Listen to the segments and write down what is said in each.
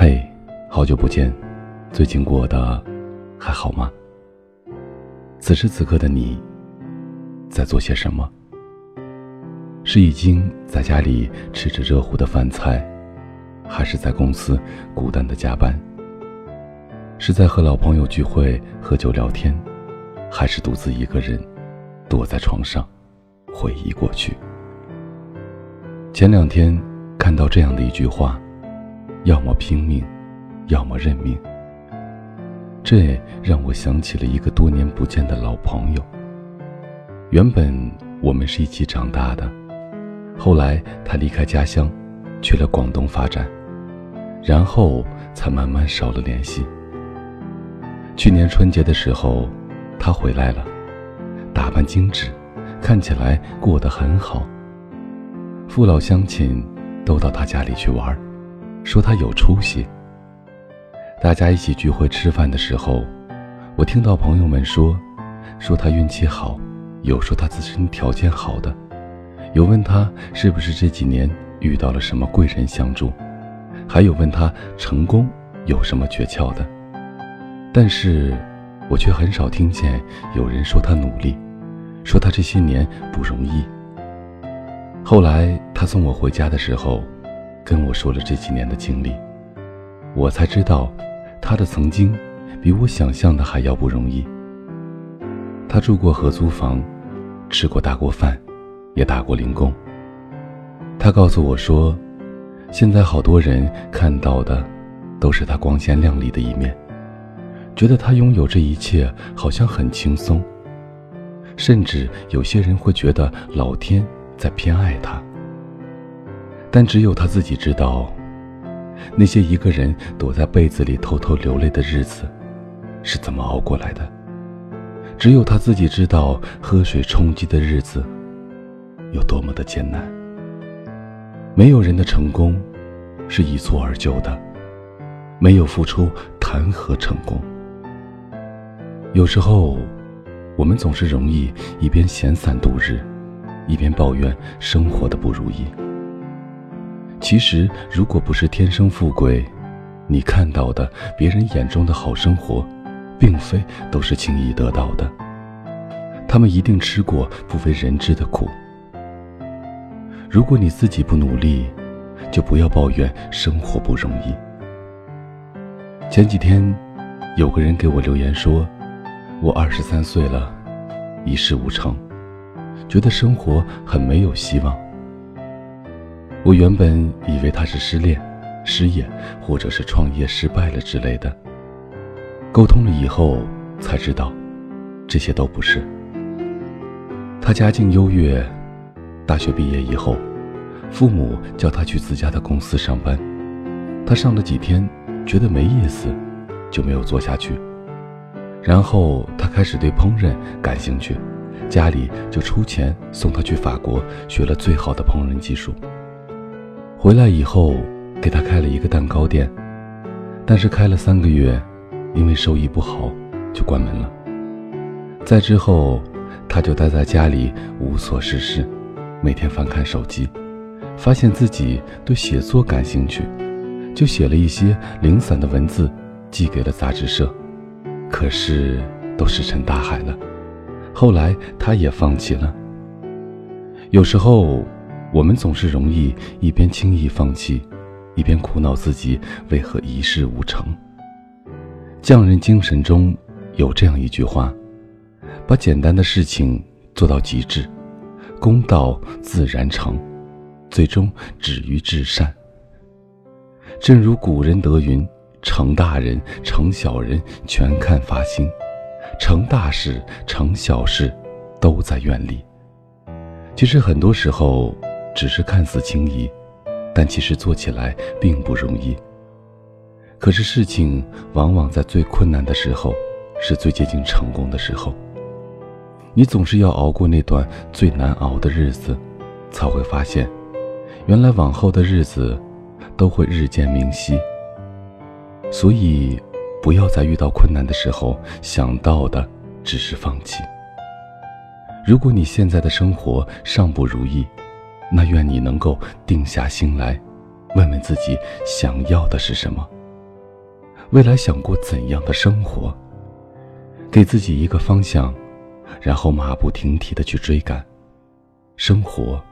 嘿，好久不见，最近过得还好吗？此时此刻的你，在做些什么？是已经在家里吃着热乎的饭菜，还是在公司孤单的加班？是在和老朋友聚会喝酒聊天，还是独自一个人躲在床上回忆过去？前两天看到这样的一句话。要么拼命，要么认命。这让我想起了一个多年不见的老朋友。原本我们是一起长大的，后来他离开家乡，去了广东发展，然后才慢慢少了联系。去年春节的时候，他回来了，打扮精致，看起来过得很好。父老乡亲都到他家里去玩儿。说他有出息。大家一起聚会吃饭的时候，我听到朋友们说，说他运气好，有说他自身条件好的，有问他是不是这几年遇到了什么贵人相助，还有问他成功有什么诀窍的。但是，我却很少听见有人说他努力，说他这些年不容易。后来他送我回家的时候。跟我说了这几年的经历，我才知道，他的曾经比我想象的还要不容易。他住过合租房，吃过大锅饭，也打过零工。他告诉我说，现在好多人看到的都是他光鲜亮丽的一面，觉得他拥有这一切好像很轻松，甚至有些人会觉得老天在偏爱他。但只有他自己知道，那些一个人躲在被子里偷偷流泪的日子，是怎么熬过来的。只有他自己知道，喝水充饥的日子，有多么的艰难。没有人的成功，是一蹴而就的，没有付出，谈何成功？有时候，我们总是容易一边闲散度日，一边抱怨生活的不如意。其实，如果不是天生富贵，你看到的别人眼中的好生活，并非都是轻易得到的。他们一定吃过不为人知的苦。如果你自己不努力，就不要抱怨生活不容易。前几天，有个人给我留言说：“我二十三岁了，一事无成，觉得生活很没有希望。”我原本以为他是失恋、失业，或者是创业失败了之类的。沟通了以后才知道，这些都不是。他家境优越，大学毕业以后，父母叫他去自家的公司上班。他上了几天，觉得没意思，就没有做下去。然后他开始对烹饪感兴趣，家里就出钱送他去法国学了最好的烹饪技术。回来以后，给他开了一个蛋糕店，但是开了三个月，因为收益不好，就关门了。再之后，他就待在家里无所事事，每天翻看手机，发现自己对写作感兴趣，就写了一些零散的文字，寄给了杂志社，可是都石沉大海了。后来他也放弃了。有时候。我们总是容易一边轻易放弃，一边苦恼自己为何一事无成。匠人精神中有这样一句话：把简单的事情做到极致，功道自然成，最终止于至善。正如古人德云：“成大人、成小人，全看发心；成大事、成小事，都在愿力。”其实很多时候。只是看似轻易，但其实做起来并不容易。可是事情往往在最困难的时候，是最接近成功的时候。你总是要熬过那段最难熬的日子，才会发现，原来往后的日子都会日渐明晰。所以，不要在遇到困难的时候想到的只是放弃。如果你现在的生活尚不如意，那愿你能够定下心来，问问自己想要的是什么，未来想过怎样的生活？给自己一个方向，然后马不停蹄的去追赶，生活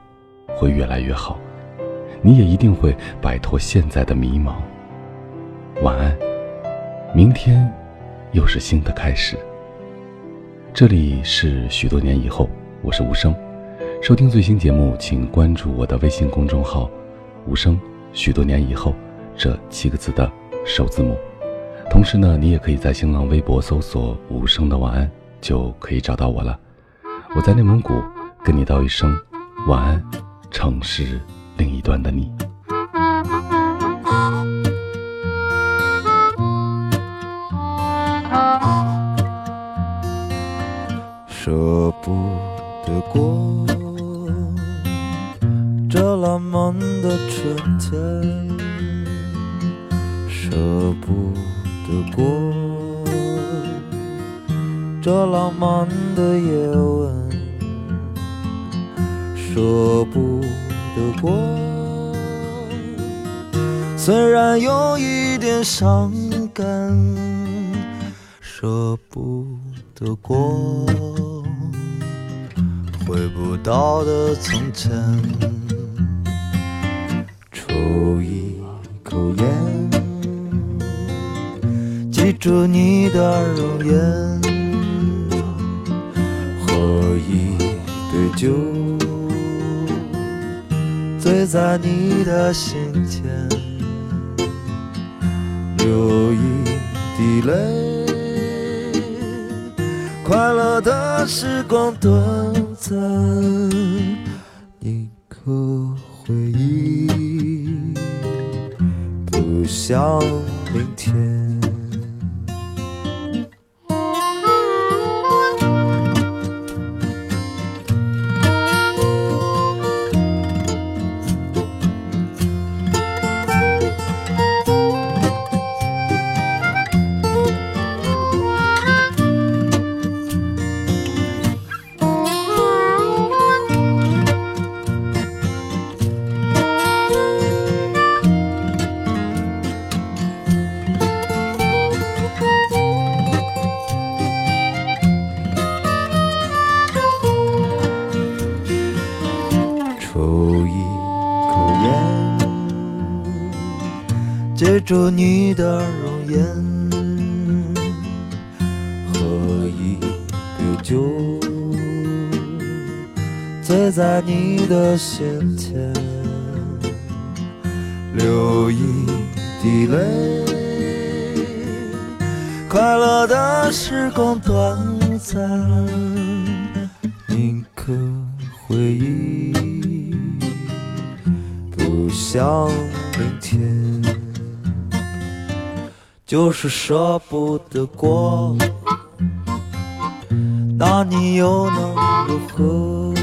会越来越好，你也一定会摆脱现在的迷茫。晚安，明天又是新的开始。这里是许多年以后，我是无声。收听最新节目，请关注我的微信公众号“无声”。许多年以后，这七个字的首字母。同时呢，你也可以在新浪微博搜索“无声的晚安”，就可以找到我了。我在内蒙古，跟你道一声晚安，城市另一端的你。舍不得过这浪漫的春天，舍不得过这浪漫的夜晚，舍不得过，虽然有一点伤感，舍不得过。回不到的从前，抽一口烟，记住你的容颜，喝一杯酒，醉在你的心间，流一滴泪。快乐的时光短暂，你可回忆，不想明天。记住你的容颜，喝一杯酒，醉在你的心田，流一滴泪。快乐的时光短暂，铭刻回忆，不想就是舍不得过，那你又能如何？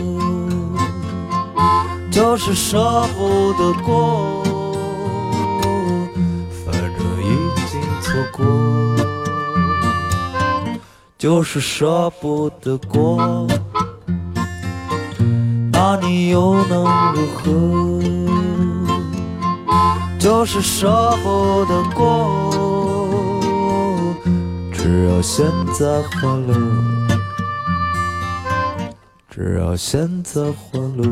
就是舍不得过，反正已经错过。就是舍不得过，那你又能如何？就是舍不得过。只有选择活路，只要现在欢乐，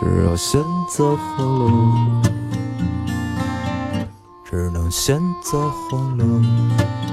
只要现在欢乐，只能现在欢乐。